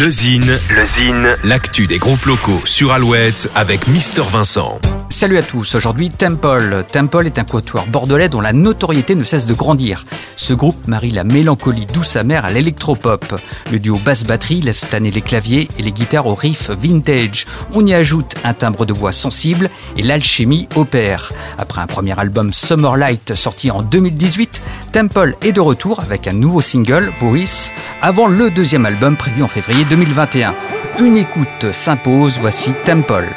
Le Zine, le Zine, l'actu des groupes locaux sur Alouette avec Mister Vincent. Salut à tous, aujourd'hui Temple. Temple est un quatuor bordelais dont la notoriété ne cesse de grandir. Ce groupe marie la mélancolie douce amère à l'électropop. Le duo basse-batterie laisse planer les claviers et les guitares au riff vintage. On y ajoute un timbre de voix sensible et l'alchimie opère. Après un premier album Summerlight sorti en 2018, Temple est de retour avec un nouveau single, Boris, avant le deuxième album prévu en février 2021. Une écoute s'impose, voici Temple.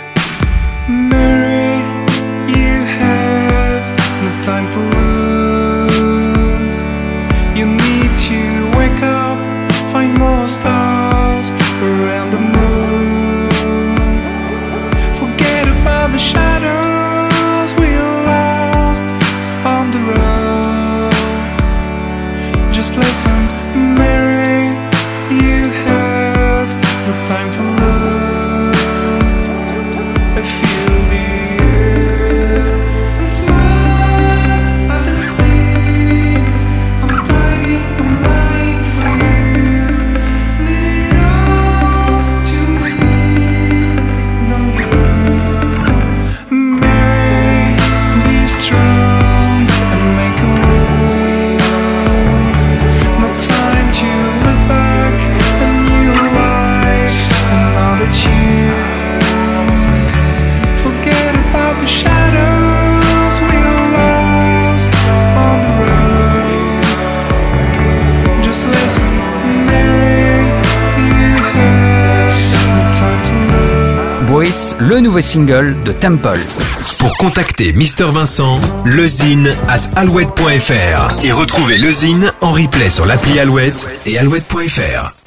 The shadows we lost on the road. Just listen, le nouveau single de Temple. Pour contacter Mister Vincent, lezine at alouette.fr et retrouver le Zine en replay sur l'appli Alouette et alouette.fr.